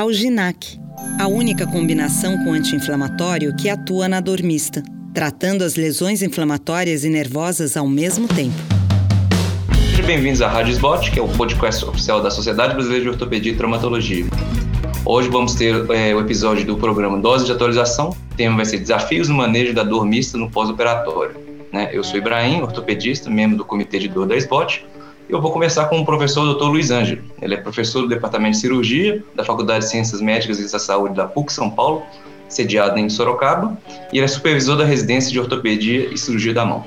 Alginac, a única combinação com anti-inflamatório que atua na dor mista, tratando as lesões inflamatórias e nervosas ao mesmo tempo. Sejam bem-vindos à Rádio Sbot, que é o podcast oficial da Sociedade Brasileira de Ortopedia e Traumatologia. Hoje vamos ter é, o episódio do programa Dose de Atualização. O tema vai ser Desafios no Manejo da Dor Mista no Pós-Operatório. Né? Eu sou Ibrahim, ortopedista, membro do Comitê de Dor da SBOT, eu vou conversar com o professor Dr. Luiz Ângelo. Ele é professor do Departamento de Cirurgia da Faculdade de Ciências Médicas e da Saúde da PUC São Paulo, sediado em Sorocaba, e ele é supervisor da residência de ortopedia e cirurgia da mão.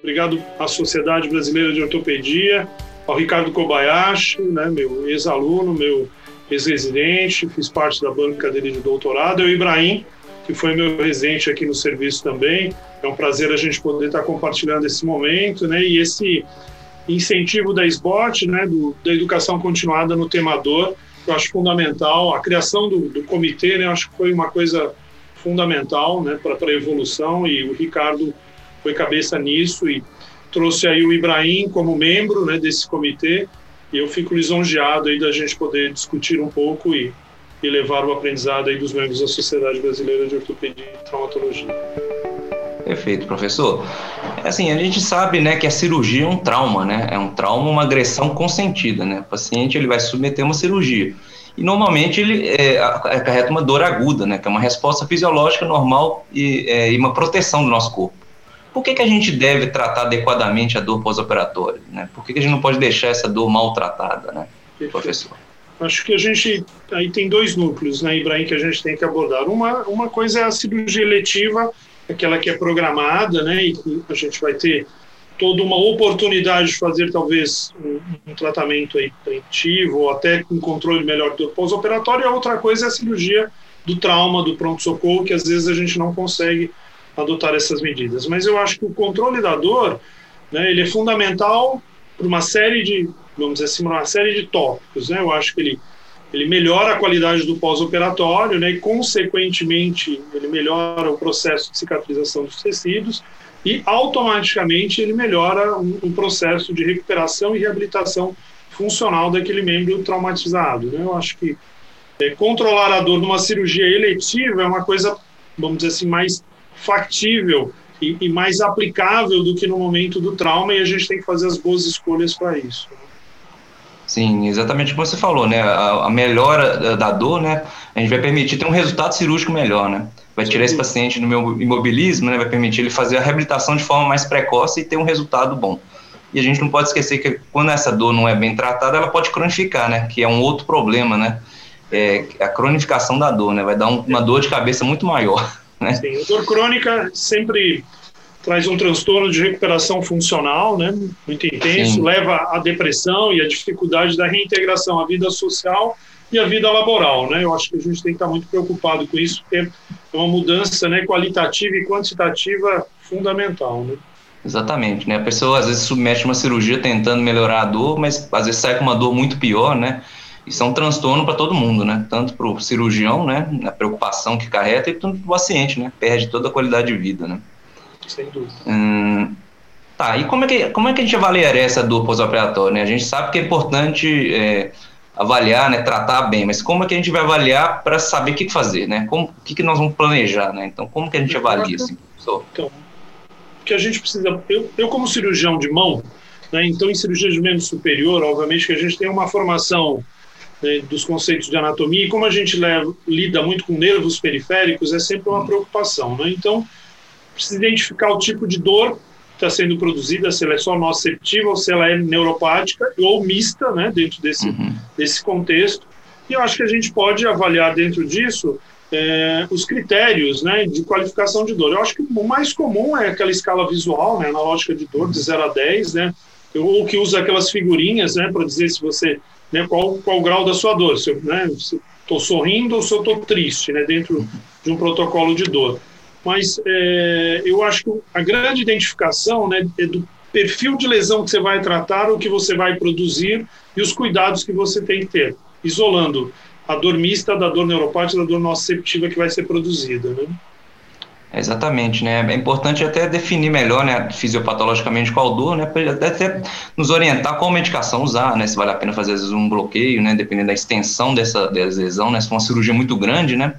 Obrigado à Sociedade Brasileira de Ortopedia, ao Ricardo Kobayashi, né, meu ex-aluno, meu ex-residente, fiz parte da banca dele de doutorado, e o Ibrahim, que foi meu residente aqui no serviço também. É um prazer a gente poder estar compartilhando esse momento, né? E esse incentivo da SBOT, né, do, da educação continuada no temador, que eu acho fundamental. A criação do, do comitê, né, eu acho que foi uma coisa fundamental né, para a evolução e o Ricardo foi cabeça nisso e trouxe aí o Ibrahim como membro né, desse comitê e eu fico lisonjeado aí da gente poder discutir um pouco e, e levar o aprendizado aí dos membros da Sociedade Brasileira de Ortopedia e Traumatologia. Perfeito, professor. Assim, a gente sabe, né, que a cirurgia é um trauma, né? É um trauma, uma agressão consentida, né? O paciente ele vai submeter uma cirurgia e normalmente ele é, acarreta uma dor aguda, né? Que é uma resposta fisiológica normal e, é, e uma proteção do nosso corpo. Por que, que a gente deve tratar adequadamente a dor pós-operatória? Né? Por que, que a gente não pode deixar essa dor maltratada, né, professor? Acho que a gente aí tem dois núcleos, né, Ibrahim, que a gente tem que abordar. Uma, uma coisa é a cirurgia eletiva aquela que é programada, né? E a gente vai ter toda uma oportunidade de fazer talvez um, um tratamento aí preventivo ou até com controle melhor do pós-operatório. E a outra coisa é a cirurgia do trauma, do pronto-socorro, que às vezes a gente não consegue adotar essas medidas. Mas eu acho que o controle da dor, né, ele é fundamental para uma série de, vamos dizer assim, uma série de tópicos, né? Eu acho que ele ele melhora a qualidade do pós-operatório, né, e consequentemente ele melhora o processo de cicatrização dos tecidos e automaticamente ele melhora um, um processo de recuperação e reabilitação funcional daquele membro traumatizado. Né? Eu acho que é, controlar a dor numa cirurgia eletiva é uma coisa, vamos dizer assim, mais factível e, e mais aplicável do que no momento do trauma e a gente tem que fazer as boas escolhas para isso. Né? Sim, exatamente como você falou, né? A, a, melhora da dor, né? A gente vai permitir ter um resultado cirúrgico melhor, né? Vai tirar esse paciente do meu imobilismo, né? Vai permitir ele fazer a reabilitação de forma mais precoce e ter um resultado bom. E a gente não pode esquecer que quando essa dor não é bem tratada, ela pode cronificar, né? Que é um outro problema, né? É a cronificação da dor, né? Vai dar um, uma dor de cabeça muito maior. Né? Sim, a dor crônica sempre traz um transtorno de recuperação funcional, né, muito intenso, Sim. leva à depressão e à dificuldade da reintegração à vida social e à vida laboral, né? Eu acho que a gente tem que estar muito preocupado com isso, porque é uma mudança, né, qualitativa e quantitativa fundamental, né? Exatamente, né? A pessoa às vezes submete uma cirurgia tentando melhorar a dor, mas às vezes sai com uma dor muito pior, né? Isso é um transtorno para todo mundo, né? Tanto para o cirurgião, né? A preocupação que carreta, e para o paciente, né? Perde toda a qualidade de vida, né? Sem dúvida. Hum, tá, e como é, que, como é que a gente avaliaria essa dor pós-operatória? Né? A gente sabe que é importante é, avaliar, né, tratar bem, mas como é que a gente vai avaliar para saber o que fazer, né? Como, o que, que nós vamos planejar, né? Então, como que a gente avalia, assim, professor? Então, que a gente precisa... Eu, eu como cirurgião de mão, né, então, em cirurgia de membro superior, obviamente que a gente tem uma formação né, dos conceitos de anatomia, e como a gente leva, lida muito com nervos periféricos, é sempre uma preocupação, né? Então, precisa identificar o tipo de dor que está sendo produzida, se ela é só nociceptiva ou se ela é neuropática ou mista, né, dentro desse, uhum. desse contexto. E eu acho que a gente pode avaliar dentro disso é, os critérios né, de qualificação de dor. Eu acho que o mais comum é aquela escala visual, né, analógica de dor, de 0 a 10, né, ou que usa aquelas figurinhas né, para dizer se você, né, qual, qual o grau da sua dor, se eu né, estou sorrindo ou se eu estou triste, né, dentro de um protocolo de dor mas é, eu acho que a grande identificação né, é do perfil de lesão que você vai tratar, o que você vai produzir e os cuidados que você tem que ter, isolando a dor mista da dor neuropática da dor nociceptiva que vai ser produzida. Né? Exatamente, né? É importante até definir melhor, né, fisiopatologicamente qual dor, né, para até nos orientar qual medicação usar, né, se vale a pena fazer às vezes um bloqueio, né, dependendo da extensão dessa, dessa lesão, né, se for uma cirurgia muito grande, né.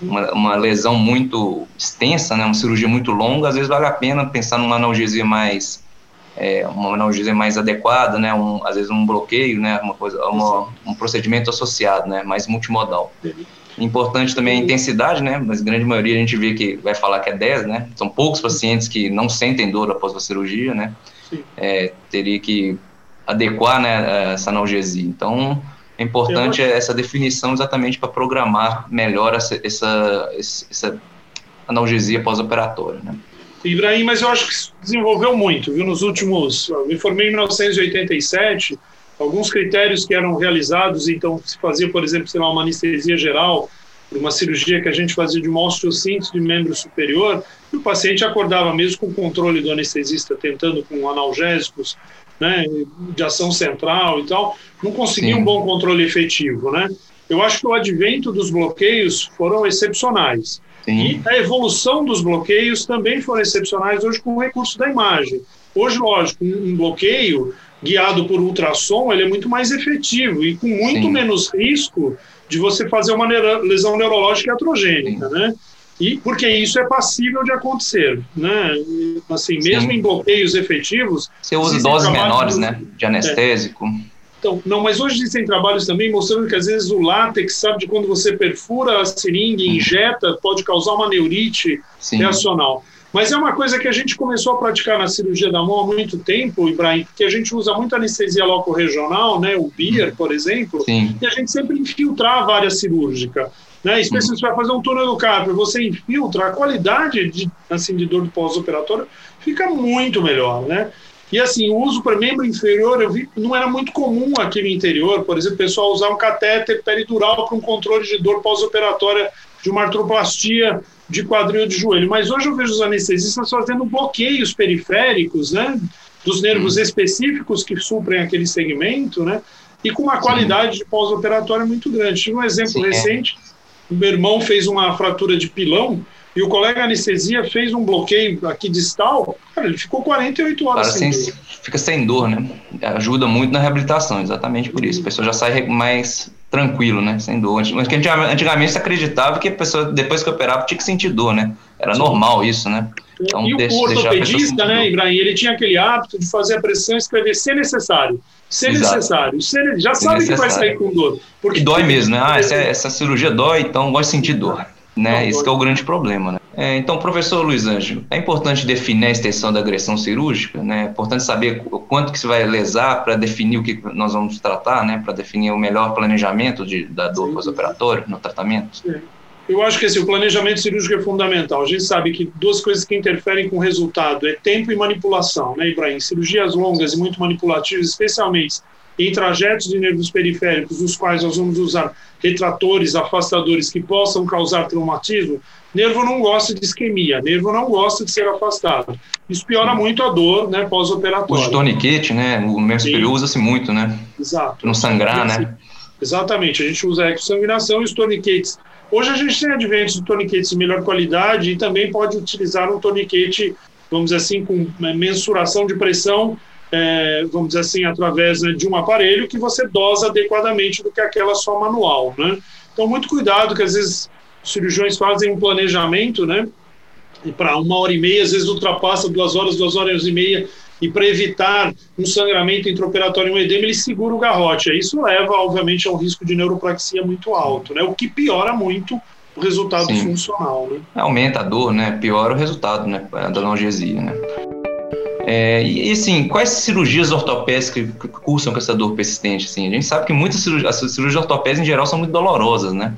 Uma, uma, lesão muito extensa, né, uma cirurgia muito longa, às vezes vale a pena pensar numa analgesia mais, é, uma analgesia mais adequada, né, um, às vezes um bloqueio, né, uma coisa, uma, um procedimento associado, né, mais multimodal. Uhum. Importante também a intensidade, né? Mas a grande maioria a gente vê que vai falar que é 10, né? São poucos pacientes que não sentem dor após a cirurgia, né? É, teria que adequar né, essa analgesia. Então, é importante essa definição exatamente para programar melhor essa, essa, essa analgesia pós-operatória, né? Ibrahim, mas eu acho que isso desenvolveu muito, viu? Nos últimos. Eu me formei em 1987 alguns critérios que eram realizados, então se fazia, por exemplo, sei lá, uma anestesia geral, uma cirurgia que a gente fazia de uma osteossíntese de membro superior, e o paciente acordava mesmo com o controle do anestesista, tentando com analgésicos, né, de ação central e tal, não conseguia Sim. um bom controle efetivo, né? Eu acho que o advento dos bloqueios foram excepcionais. Sim. E a evolução dos bloqueios também foram excepcionais hoje com o recurso da imagem. Hoje, lógico, um bloqueio guiado por ultrassom, ele é muito mais efetivo e com muito Sim. menos risco de você fazer uma lesão neurológica iatrogênica, né? E porque isso é passível de acontecer, né? Assim, mesmo Sim. em bloqueios efetivos. Você usa doses menores, né? De anestésico. É. Então, não, mas hoje existem trabalhos também mostrando que às vezes o látex, sabe, de quando você perfura a seringa e injeta, pode causar uma neurite Sim. reacional. Mas é uma coisa que a gente começou a praticar na cirurgia da mão há muito tempo, Ibrahim, porque a gente usa muito anestesia loco-regional, né, o BIR, por exemplo, Sim. e a gente sempre infiltrava a área cirúrgica. Né? Especialmente se vai fazer um túnel do carpo, você infiltra, a qualidade de, assim, de dor do pós-operatório fica muito melhor, né? E assim, o uso para membro inferior, eu vi, não era muito comum aqui no interior, por exemplo, o pessoal usar um catéter peridural para um controle de dor pós-operatória de uma artroplastia de quadril de joelho. Mas hoje eu vejo os anestesistas fazendo bloqueios periféricos, né, dos nervos hum. específicos que suprem aquele segmento, né, e com uma qualidade Sim. de pós-operatória muito grande. Tive um exemplo Sim, é. recente. O meu irmão fez uma fratura de pilão e o colega anestesia fez um bloqueio aqui distal, cara, ele ficou 48 horas sem, sem Fica sem dor, né? Ajuda muito na reabilitação, exatamente por isso. A pessoa já sai mais tranquilo, né? Sem dor. Antigamente se acreditava que a pessoa, depois que operava, tinha que sentir dor, né? Era normal isso, né? Então, e o ortopedista, né, Ibrahim, ele tinha aquele hábito de fazer a pressão e escrever se necessário. Se Exato. necessário. Se já se sabe necessário. que vai sair com dor. Porque e dói mesmo, né? Ah, essa, essa cirurgia dói, então de sentir dor. Né? Esse é o grande problema. Né? É, então, professor Luiz Ângelo, é importante definir a extensão da agressão cirúrgica, né? é importante saber o quanto que se vai lesar para definir o que nós vamos tratar, né? para definir o melhor planejamento de, da dor pós-operatória no tratamento. Sim. Eu acho que assim, o planejamento cirúrgico é fundamental. A gente sabe que duas coisas que interferem com o resultado é tempo e manipulação, né, Ibrahim? Cirurgias longas e muito manipulativas, especialmente em trajetos de nervos periféricos, os quais nós vamos usar retratores, afastadores que possam causar traumatismo, nervo não gosta de isquemia, nervo não gosta de ser afastado. Isso piora muito a dor né, pós-operatória. O toniquete, né, o nervo superior usa-se muito, né? Exato. Não sangrar, né? Exatamente, a gente usa a exsanguinação e os toniquetes. Hoje a gente tem adventos de toniquetes de melhor qualidade e também pode utilizar um toniquete, vamos dizer assim, com mensuração de pressão é, vamos dizer assim, através né, de um aparelho que você dosa adequadamente do que aquela só manual, né? Então, muito cuidado, que às vezes cirurgiões fazem um planejamento, né? Para uma hora e meia, às vezes ultrapassa duas horas, duas horas e meia, e para evitar um sangramento intraoperatório e um edema, ele segura o garrote. Isso leva, obviamente, a um risco de neuropraxia muito alto, né? O que piora muito o resultado Sim. funcional, né? Aumenta a dor, né? Piora o resultado, né? Da analgesia, né? É, e assim, quais cirurgias ortopédicas que cursam com essa dor persistente? Assim? A gente sabe que muitas cirurgias, as cirurgias ortopédicas em geral são muito dolorosas, né?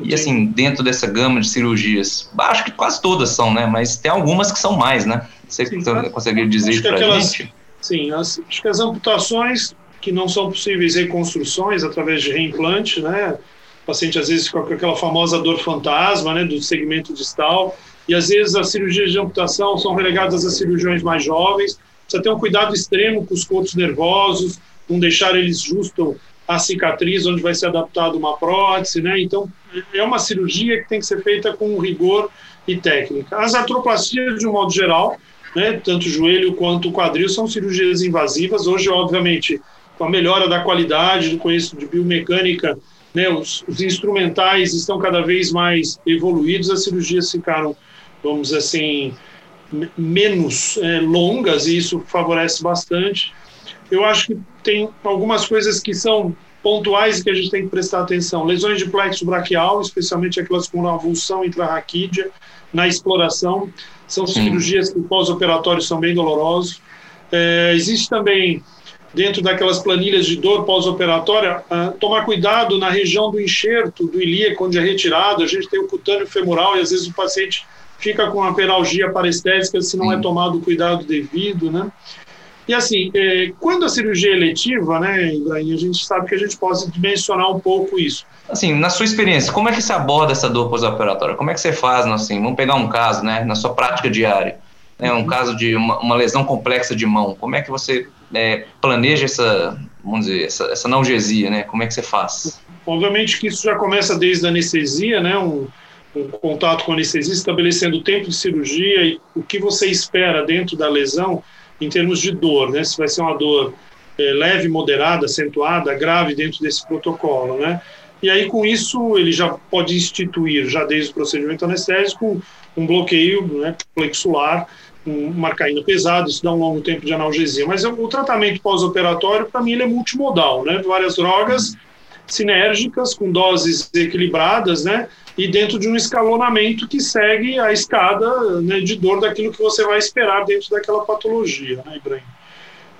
E assim, dentro dessa gama de cirurgias, acho que quase todas são, né? Mas tem algumas que são mais, né? Você sim, conseguiria dizer isso para gente? Sim, as, acho que as amputações que não são possíveis reconstruções através de reimplante, né? O paciente às vezes com aquela famosa dor fantasma, né? Do segmento distal e às vezes as cirurgias de amputação são relegadas a cirurgiões mais jovens. Precisa ter um cuidado extremo com os cortos nervosos, não deixar eles justo a cicatriz onde vai ser adaptada uma prótese, né? Então, é uma cirurgia que tem que ser feita com rigor e técnica. As artroplastias, de um modo geral, né, tanto o joelho quanto o quadril, são cirurgias invasivas. Hoje, obviamente, com a melhora da qualidade do conhecimento de biomecânica, né, os, os, instrumentais estão cada vez mais evoluídos, as cirurgias ficaram, vamos dizer assim, menos é, longas e isso favorece bastante. Eu acho que tem algumas coisas que são pontuais que a gente tem que prestar atenção. Lesões de plexo braquial, especialmente aquelas com avulsão intrarraquídea, na exploração, são Sim. cirurgias que pós-operatórios são bem dolorosos. É, existe também dentro daquelas planilhas de dor pós-operatória, uh, tomar cuidado na região do enxerto, do ilíaco, onde é retirado. A gente tem o cutâneo femoral e às vezes o paciente fica com uma peralgia parestésica se não é tomado o cuidado devido, né? E assim, eh, quando a cirurgia é eletiva, né, Ibrahim, a gente sabe que a gente pode dimensionar um pouco isso. Assim, na sua experiência, como é que você aborda essa dor pós-operatória? Como é que você faz, assim, vamos pegar um caso, né, na sua prática diária, né, um caso de uma, uma lesão complexa de mão, como é que você é, planeja essa, vamos dizer, essa, essa analgesia, né? Como é que você faz? Obviamente que isso já começa desde a anestesia, né? Um, um contato com a anestesia, estabelecendo o tempo de cirurgia e o que você espera dentro da lesão em termos de dor, né? Se vai ser uma dor é, leve, moderada, acentuada, grave dentro desse protocolo, né? E aí, com isso, ele já pode instituir, já desde o procedimento anestésico, um bloqueio né, plexular com marcaína pesada, isso dá um longo tempo de analgesia. Mas o tratamento pós-operatório, para mim, ele é multimodal, né? Várias drogas sinérgicas, com doses equilibradas, né? E dentro de um escalonamento que segue a escada né, de dor daquilo que você vai esperar dentro daquela patologia, né, Ibrahim?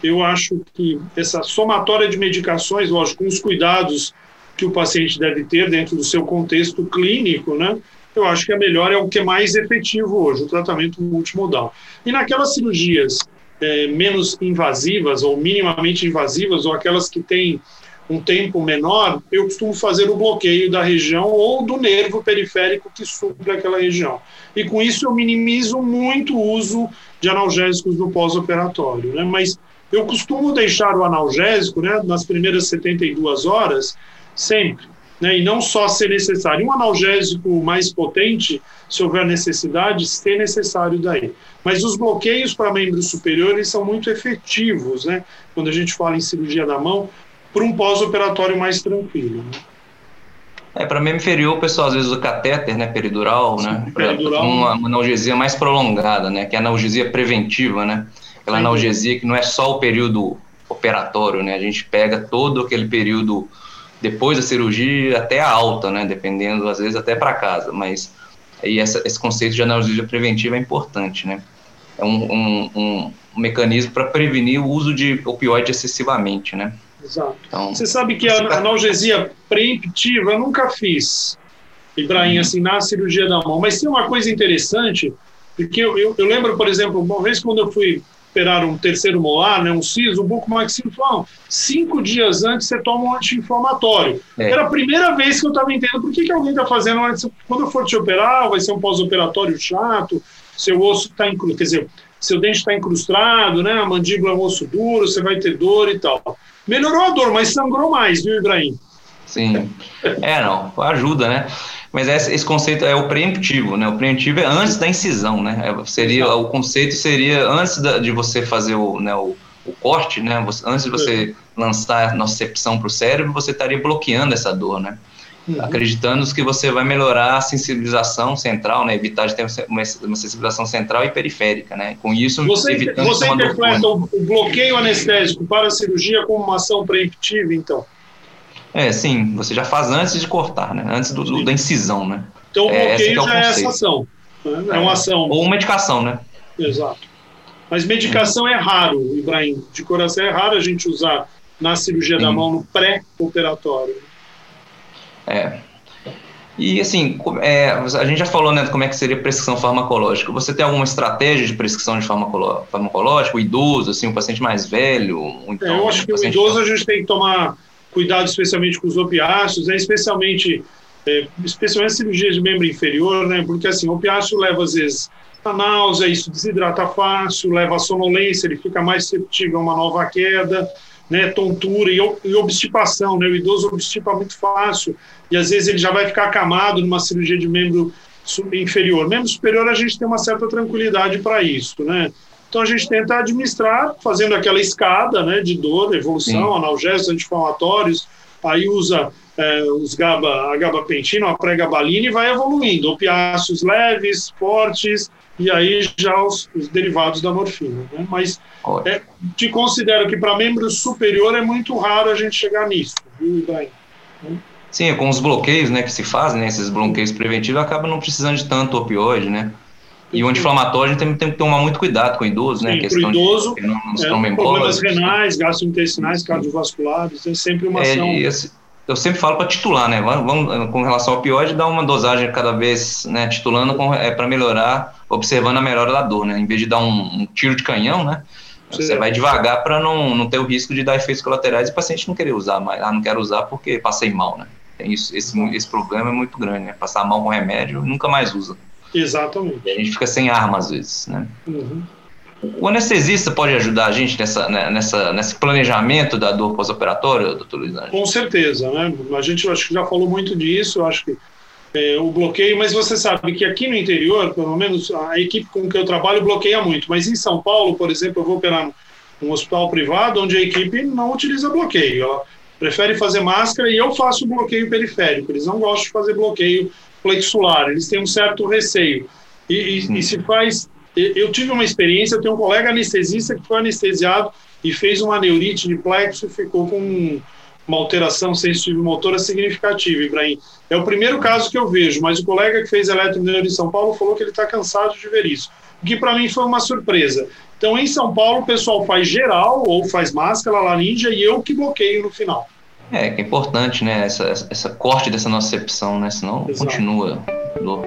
Eu acho que essa somatória de medicações, lógico, com os cuidados que o paciente deve ter dentro do seu contexto clínico, né? eu acho que a melhor é o que é mais efetivo hoje, o tratamento multimodal. E naquelas cirurgias é, menos invasivas ou minimamente invasivas, ou aquelas que têm um tempo menor, eu costumo fazer o bloqueio da região ou do nervo periférico que supre aquela região. E com isso eu minimizo muito o uso de analgésicos no pós-operatório. Né? Mas eu costumo deixar o analgésico né, nas primeiras 72 horas, sempre né, e não só ser necessário. Um analgésico mais potente, se houver necessidade, ser necessário daí. Mas os bloqueios para membros superiores são muito efetivos, né, quando a gente fala em cirurgia da mão, para um pós-operatório mais tranquilo. Né. É, para membro inferior, o pessoal às vezes usa catéter, né, peridural, Sim, né, peridural. Uma, uma, analgesia mais prolongada, né, que é a analgesia preventiva, né, aquela Sim. analgesia que não é só o período operatório, né, a gente pega todo aquele período depois da cirurgia até a alta, né? Dependendo, às vezes até para casa. Mas aí essa, esse conceito de analgesia preventiva é importante, né? É um, um, um mecanismo para prevenir o uso de opioide excessivamente, né? Exato. Então, Você sabe que a analgesia preemptiva eu nunca fiz, Ibrahim, uhum. assim, na cirurgia da mão. Mas tem uma coisa interessante, porque eu, eu, eu lembro, por exemplo, uma vez quando eu fui operar um terceiro molar, né, um siso, um bucomaxilo, falaram, cinco dias antes você toma um anti-inflamatório. É. Era a primeira vez que eu estava entendendo por que, que alguém está fazendo antes, quando eu for te operar, vai ser um pós-operatório chato, seu osso está incluído, quer dizer, seu dente está incrustado, né, a mandíbula é um osso duro, você vai ter dor e tal. Melhorou a dor, mas sangrou mais, viu, Ibrahim? Sim. É, não, ajuda, né? Mas esse, esse, conceito é o preemptivo, né? O preemptivo é antes da incisão, né? É, seria, o conceito seria antes da, de você fazer o, né, o, o corte, né? Você, antes de você lançar a nocicepção para o cérebro, você estaria bloqueando essa dor, né? Uhum. Acreditando que você vai melhorar a sensibilização central, né? Evitar de ter uma, uma sensibilização central e periférica, né? Com isso, você, evitando você interpreta o, o bloqueio anestésico para a cirurgia como uma ação preemptiva, então? É, sim, você já faz antes de cortar, né? Antes do, do da incisão, né? Então o é, bloqueio é, já é essa ação. Né? É uma ação. Ou medicação, né? Exato. Mas medicação é raro, Ibrahim. De coração é raro a gente usar na cirurgia sim. da mão no pré-operatório. É. E assim, é, a gente já falou né, como é que seria prescrição farmacológica. Você tem alguma estratégia de prescrição de farmacológico? O idoso, assim, o paciente mais velho? Então, é, eu acho que o idoso a gente tem que tomar cuidado especialmente com os opiáceos, né, especialmente, é, especialmente cirurgia de membro inferior, né, porque assim, o opiáceo leva às vezes a náusea, isso desidrata fácil, leva a sonolência, ele fica mais suscetível a uma nova queda. Né, tontura e, e obstipação, né? O idoso obstipa muito fácil e às vezes ele já vai ficar acamado numa cirurgia de membro inferior. Membro superior a gente tem uma certa tranquilidade para isso, né? Então a gente tenta administrar fazendo aquela escada, né, de dor, evolução, Sim. analgésicos, anti-inflamatórios, aí usa é, os GABA, a gabapentina, a pré-gabalina e vai evoluindo, opiáceos leves, fortes, e aí já os, os derivados da morfina. Né? Mas é, te considero que para membro superior é muito raro a gente chegar nisso, viu, Ibrahim? Sim, com os bloqueios né, que se fazem, né, esses bloqueios preventivos, acaba não precisando de tanto opioide, né? E o anti-inflamatório a gente tem, tem, que tomar muito cuidado com o idoso, né? Sim, questão idoso, de, não, é, problemas renais, gastrointestinais, cardiovasculares, é sempre uma é, ação... Esse, eu sempre falo para titular, né? Vamos, com relação ao opioide, dar uma dosagem cada vez, né? Titulando é, para melhorar, observando a melhora da dor, né? Em vez de dar um, um tiro de canhão, né? Você vai devagar para não, não ter o risco de dar efeitos colaterais e o paciente não querer usar mais. Ah, não quero usar porque passei mal, né? Tem isso, esse, esse problema é muito grande, né? Passar mal com remédio nunca mais usa. Exatamente. E a gente fica sem arma às vezes, né? Uhum. O anestesista pode ajudar a gente nessa, né, nessa, nesse planejamento da dor pós-operatória, doutor Luiz Angel? Com certeza, né? A gente acho que já falou muito disso, acho que é, o bloqueio, mas você sabe que aqui no interior, pelo menos a equipe com que eu trabalho bloqueia muito, mas em São Paulo, por exemplo, eu vou operar num hospital privado onde a equipe não utiliza bloqueio, ela prefere fazer máscara e eu faço bloqueio periférico, eles não gostam de fazer bloqueio flexular, eles têm um certo receio. E, e, e se faz. Eu tive uma experiência, eu tenho um colega anestesista que foi anestesiado e fez uma neurite de plexo e ficou com uma alteração sensitiva motora significativa, Ibrahim. É o primeiro caso que eu vejo, mas o colega que fez eletroneuro em São Paulo falou que ele está cansado de ver isso, o que para mim foi uma surpresa. Então, em São Paulo, o pessoal faz geral ou faz máscara, laringe, e eu que bloqueio no final. É, que é importante, né, essa, essa corte dessa nocepção, né, senão Exato. continua dor.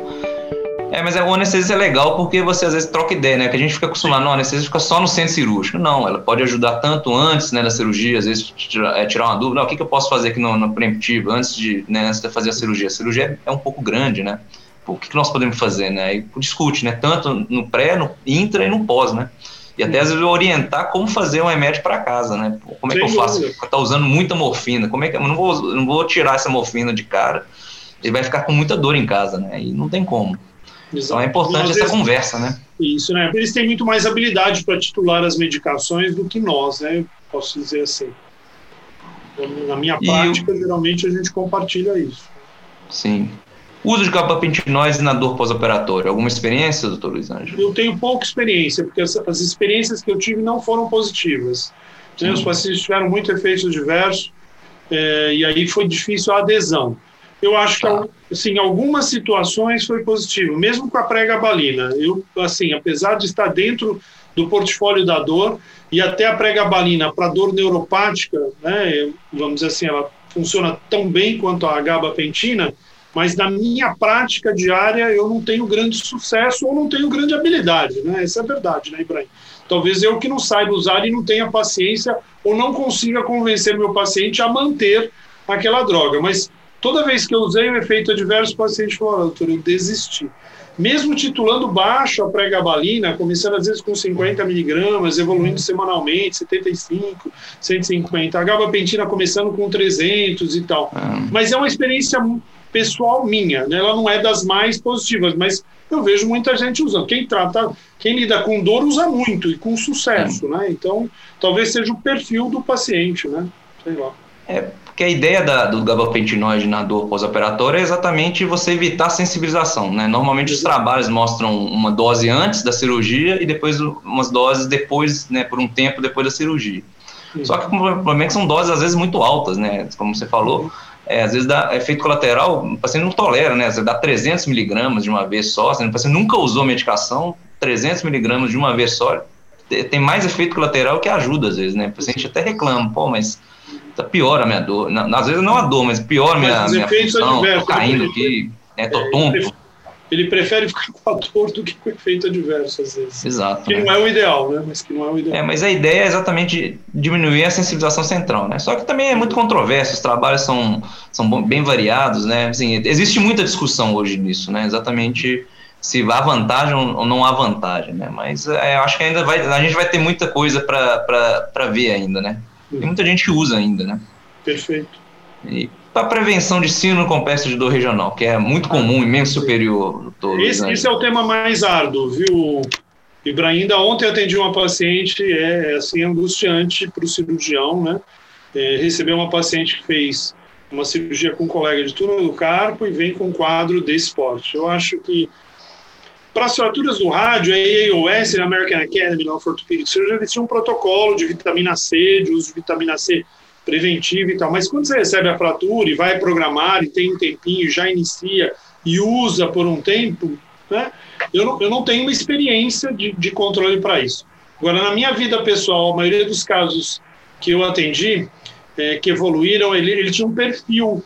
É, mas o anestesista é legal porque você às vezes troca ideia, né? Que a gente fica acostumado, não, a anestesia fica só no centro cirúrgico. Não, ela pode ajudar tanto antes né, da cirurgia, às vezes tirar, é, tirar uma dúvida, não, o que, que eu posso fazer aqui no, no preemptivo, antes de, né, antes de fazer a cirurgia? A cirurgia é um pouco grande, né? O que, que nós podemos fazer, né? E discute, né? Tanto no pré, no intra e no pós, né? E até às vezes orientar como fazer um remédio para casa, né? Como é que eu faço? Tá usando muita morfina, como é que eu não vou, não vou tirar essa morfina de cara? Ele vai ficar com muita dor em casa, né? E não tem como. Exato. Então é importante essa vezes, conversa, né? Isso, né? Eles têm muito mais habilidade para titular as medicações do que nós, né? Posso dizer assim. Na minha e prática, geralmente a gente compartilha isso. Sim. Uso de gabapentinose na dor pós-operatória. Alguma experiência, doutor Luiz Ângelo? Eu tenho pouca experiência, porque as, as experiências que eu tive não foram positivas. Né? Os pacientes tiveram muito efeito diverso, é, e aí foi difícil a adesão. Eu acho tá. que, assim, algumas situações foi positivo, mesmo com a pré-gabalina. Eu, assim, apesar de estar dentro do portfólio da dor, e até a pré-gabalina para dor neuropática, né, vamos dizer assim, ela funciona tão bem quanto a gabapentina, mas na minha prática diária eu não tenho grande sucesso ou não tenho grande habilidade, né? Essa é a verdade, né, Ibrahim? Talvez eu que não saiba usar e não tenha paciência ou não consiga convencer meu paciente a manter aquela droga, mas toda vez que eu usei o efeito adverso, o paciente falou, doutor, eu desisti. Mesmo titulando baixo a pré-gabalina, começando às vezes com 50 miligramas, evoluindo semanalmente, 75, 150, a gabapentina começando com 300 e tal. Ah. Mas é uma experiência pessoal minha, né? ela não é das mais positivas, mas eu vejo muita gente usando. Quem trata, quem lida com dor usa muito e com sucesso, é. né? Então, talvez seja o perfil do paciente, né? Sei lá. É, porque a ideia da, do gabapentinoide na dor pós-operatória é exatamente você evitar a sensibilização, né? Normalmente os trabalhos mostram uma dose antes da cirurgia e depois umas doses depois, né, por um tempo depois da cirurgia. Só que o problema é que são doses às vezes muito altas, né? Como você falou, é, às vezes dá efeito colateral, o paciente não tolera, né? Você dá 300 miligramas de uma vez só, o paciente nunca usou medicação, 300 miligramas de uma vez só, tem mais efeito colateral que ajuda às vezes, né? O paciente até reclama, pô, mas tá pior a minha dor. Às vezes não a dor, mas pior a minha, minha função, tô caindo aqui, né? Tô é, tonto ele prefere ficar com a dor do que com o efeito adverso, às vezes. Exato. Que né? não é o ideal, né? Mas que não é o ideal. É, mas a ideia é exatamente diminuir a sensibilização central, né? Só que também é muito controverso, os trabalhos são, são bem variados, né? Assim, existe muita discussão hoje nisso, né? Exatamente se há vantagem ou não há vantagem, né? Mas é, acho que ainda vai, a gente vai ter muita coisa para ver ainda, né? Tem muita gente que usa ainda, né? Perfeito. E para prevenção de síndrome complexo de dor regional, que é muito comum, imenso superior. Todo, esse, né? esse é o tema mais árduo, viu, Ibrahim? Ainda ontem atendi uma paciente, é, é assim, angustiante para o cirurgião, né? É, receber uma paciente que fez uma cirurgia com um colega de turno do carpo e vem com um quadro de esporte. Eu acho que para as fraturas do rádio, a AAOS, a American Academy of Orthopedic Surgery, eles tinham um protocolo de vitamina C, de uso de vitamina C preventiva e tal. Mas quando você recebe a fratura e vai programar e tem um tempinho, já inicia e usa por um tempo, né? Eu não, eu não tenho uma experiência de, de controle para isso. Agora, na minha vida pessoal, a maioria dos casos que eu atendi, é, que evoluíram, ele, ele tinha um perfil,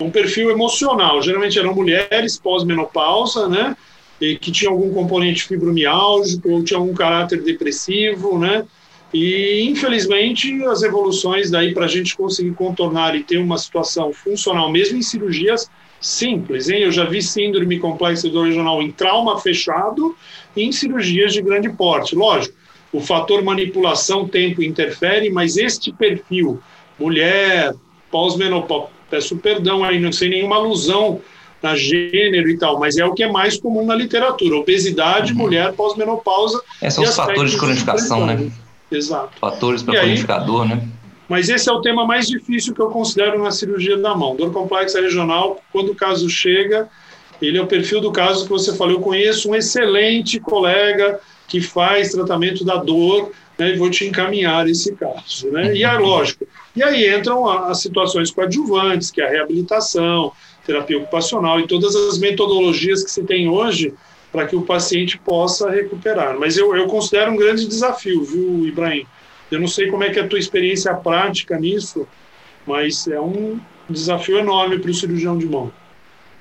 um perfil emocional. Geralmente eram mulheres pós-menopausa, né? Que tinham algum componente fibromiálgico ou tinha algum caráter depressivo, né? E, infelizmente, as evoluções daí para a gente conseguir contornar e ter uma situação funcional, mesmo em cirurgias simples, hein? Eu já vi síndrome complexa do regional em trauma fechado e em cirurgias de grande porte. Lógico, o fator manipulação, tempo interfere, mas este perfil mulher, pós-menopausa. Peço perdão aí, não sei nenhuma alusão a gênero e tal, mas é o que é mais comum na literatura: obesidade, uhum. mulher, pós-menopausa. Esses são os fatores de cronificação, né? Exato. Fatores para cronificador, né? Mas esse é o tema mais difícil que eu considero na cirurgia da mão. Dor complexa regional, quando o caso chega, ele é o perfil do caso que você falou. Eu conheço um excelente colega que faz tratamento da dor né, e vou te encaminhar esse caso. Né? E é lógico, e aí entram as situações coadjuvantes, que é a reabilitação, terapia ocupacional e todas as metodologias que se tem hoje para que o paciente possa recuperar. Mas eu, eu considero um grande desafio, viu, Ibrahim? Eu não sei como é que é a tua experiência prática nisso, mas é um desafio enorme para o cirurgião de mão.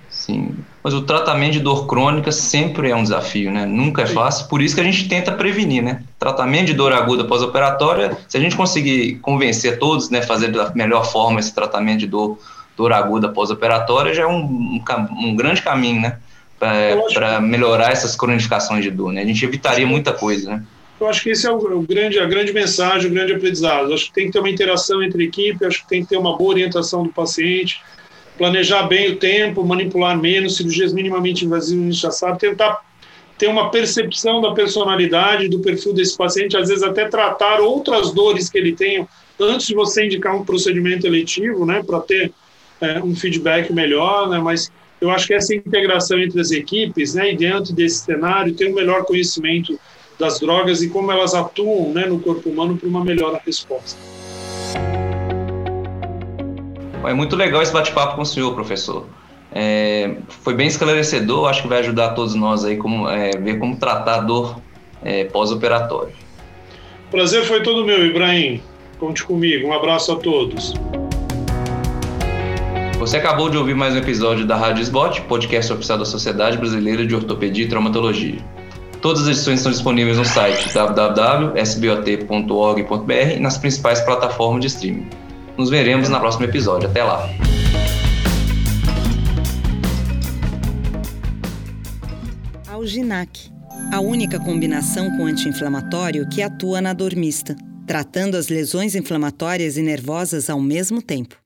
Sim, mas o tratamento de dor crônica sempre é um desafio, né? Nunca é fácil, por isso que a gente tenta prevenir, né? Tratamento de dor aguda pós-operatória, se a gente conseguir convencer todos, né, fazer da melhor forma esse tratamento de dor, dor aguda pós-operatória, já é um, um, um grande caminho, né? Para melhorar essas cronificações de dor, né? A gente evitaria muita coisa, né? Eu acho que esse é o, o, grande, a grande mensagem, o grande aprendizado. Eu acho que tem que ter uma interação entre equipe, acho que tem que ter uma boa orientação do paciente, planejar bem o tempo, manipular menos, cirurgias minimamente invasivas, a gente já sabe, tentar ter uma percepção da personalidade, do perfil desse paciente, às vezes até tratar outras dores que ele tem antes de você indicar um procedimento eletivo, né, para ter é, um feedback melhor, né, mas eu acho que essa integração entre as equipes, né, e dentro desse cenário, ter um melhor conhecimento das drogas e como elas atuam, né, no corpo humano para uma melhor resposta. É muito legal esse bate-papo com o senhor, professor. É, foi bem esclarecedor, acho que vai ajudar todos nós aí como é, ver como tratar a dor é, pós-operatória. Prazer foi todo meu, Ibrahim. Conte comigo. Um abraço a todos. Você acabou de ouvir mais um episódio da Rádio Sbot, podcast oficial da Sociedade Brasileira de Ortopedia e Traumatologia. Todas as edições estão disponíveis no site www.sbot.org.br e nas principais plataformas de streaming. Nos veremos no próximo episódio. Até lá. Alginac, a única combinação com anti-inflamatório que atua na dor mista, tratando as lesões inflamatórias e nervosas ao mesmo tempo.